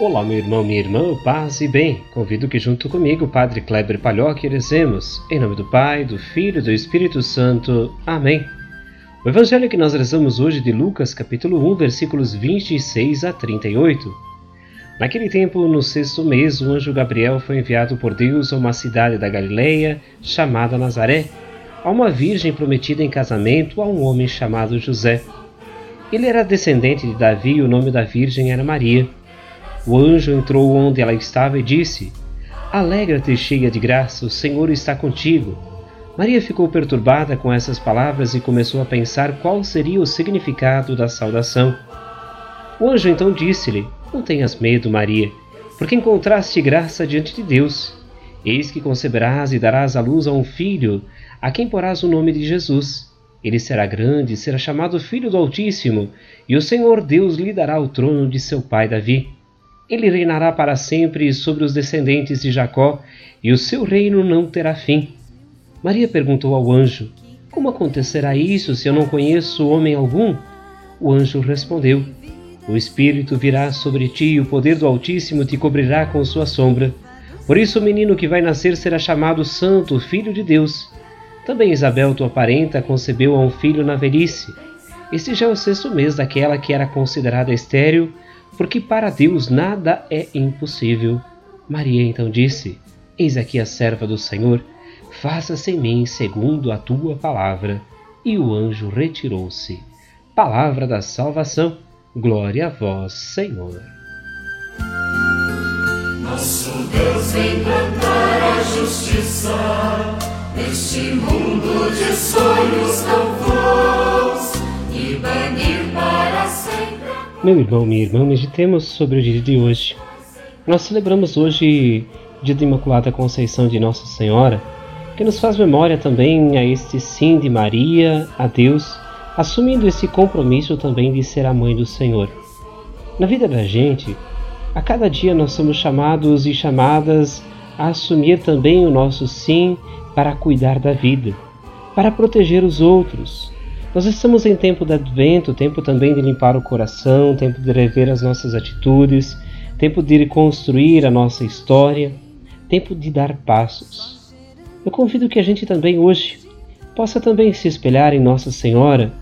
Olá, meu irmão, minha irmã, paz e bem. Convido que junto comigo, Padre Kleber Palhoque, rezemos. Em nome do Pai, do Filho e do Espírito Santo. Amém. O evangelho que nós rezamos hoje de Lucas, capítulo 1, versículos 26 a 38. Naquele tempo, no sexto mês, o anjo Gabriel foi enviado por Deus a uma cidade da Galileia chamada Nazaré, a uma virgem prometida em casamento a um homem chamado José. Ele era descendente de Davi e o nome da virgem era Maria. O anjo entrou onde ela estava e disse: Alegra-te, cheia de graça, o Senhor está contigo. Maria ficou perturbada com essas palavras e começou a pensar qual seria o significado da saudação. O anjo então disse-lhe: Não tenhas medo, Maria, porque encontraste graça diante de Deus. Eis que conceberás e darás à luz a um filho, a quem porás o nome de Jesus. Ele será grande, será chamado Filho do Altíssimo, e o Senhor Deus lhe dará o trono de seu pai Davi ele reinará para sempre sobre os descendentes de Jacó, e o seu reino não terá fim. Maria perguntou ao anjo: Como acontecerá isso se eu não conheço homem algum? O anjo respondeu: O Espírito virá sobre ti e o poder do Altíssimo te cobrirá com sua sombra. Por isso o menino que vai nascer será chamado Santo, Filho de Deus. Também Isabel, tua parenta, concebeu a um filho na velhice. Este já é o sexto mês daquela que era considerada estéril porque para Deus nada é impossível. Maria então disse: Eis aqui a serva do Senhor, faça-se em mim segundo a tua palavra. E o anjo retirou-se. Palavra da salvação. Glória a vós, Senhor. Nosso Deus vem plantar a justiça neste mundo de sonhos tão vãos e banir. Meu irmão, minha irmã, meditemos sobre o dia de hoje. Nós celebramos hoje o dia da Imaculada Conceição de Nossa Senhora, que nos faz memória também a este sim de Maria, a Deus, assumindo esse compromisso também de ser a mãe do Senhor. Na vida da gente, a cada dia nós somos chamados e chamadas a assumir também o nosso sim para cuidar da vida, para proteger os outros, nós estamos em tempo de advento, tempo também de limpar o coração, tempo de rever as nossas atitudes, tempo de reconstruir a nossa história, tempo de dar passos. Eu convido que a gente também hoje possa também se espelhar em Nossa Senhora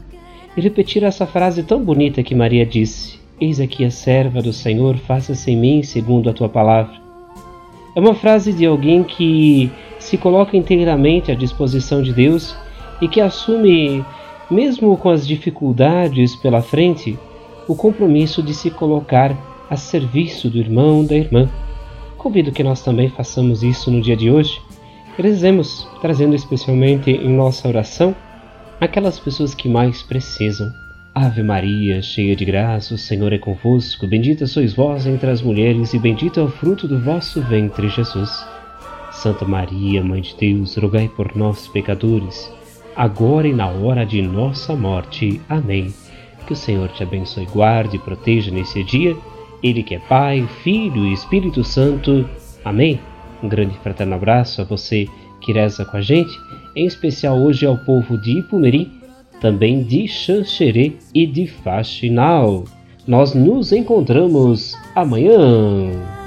e repetir essa frase tão bonita que Maria disse: Eis aqui a serva do Senhor, faça-se em mim segundo a tua palavra. É uma frase de alguém que se coloca inteiramente à disposição de Deus e que assume mesmo com as dificuldades pela frente, o compromisso de se colocar a serviço do irmão, da irmã. Convido que nós também façamos isso no dia de hoje. Rezemos, trazendo especialmente em nossa oração aquelas pessoas que mais precisam. Ave Maria, cheia de graça, o Senhor é convosco. Bendita sois vós entre as mulheres, e bendito é o fruto do vosso ventre, Jesus. Santa Maria, Mãe de Deus, rogai por nós, pecadores agora e na hora de nossa morte. Amém. Que o Senhor te abençoe, guarde e proteja nesse dia, Ele que é Pai, Filho e Espírito Santo. Amém. Um grande fraterno abraço a você que reza com a gente, em especial hoje ao povo de Ipumeri, também de Xanxerê e de Faxinal. Nós nos encontramos amanhã.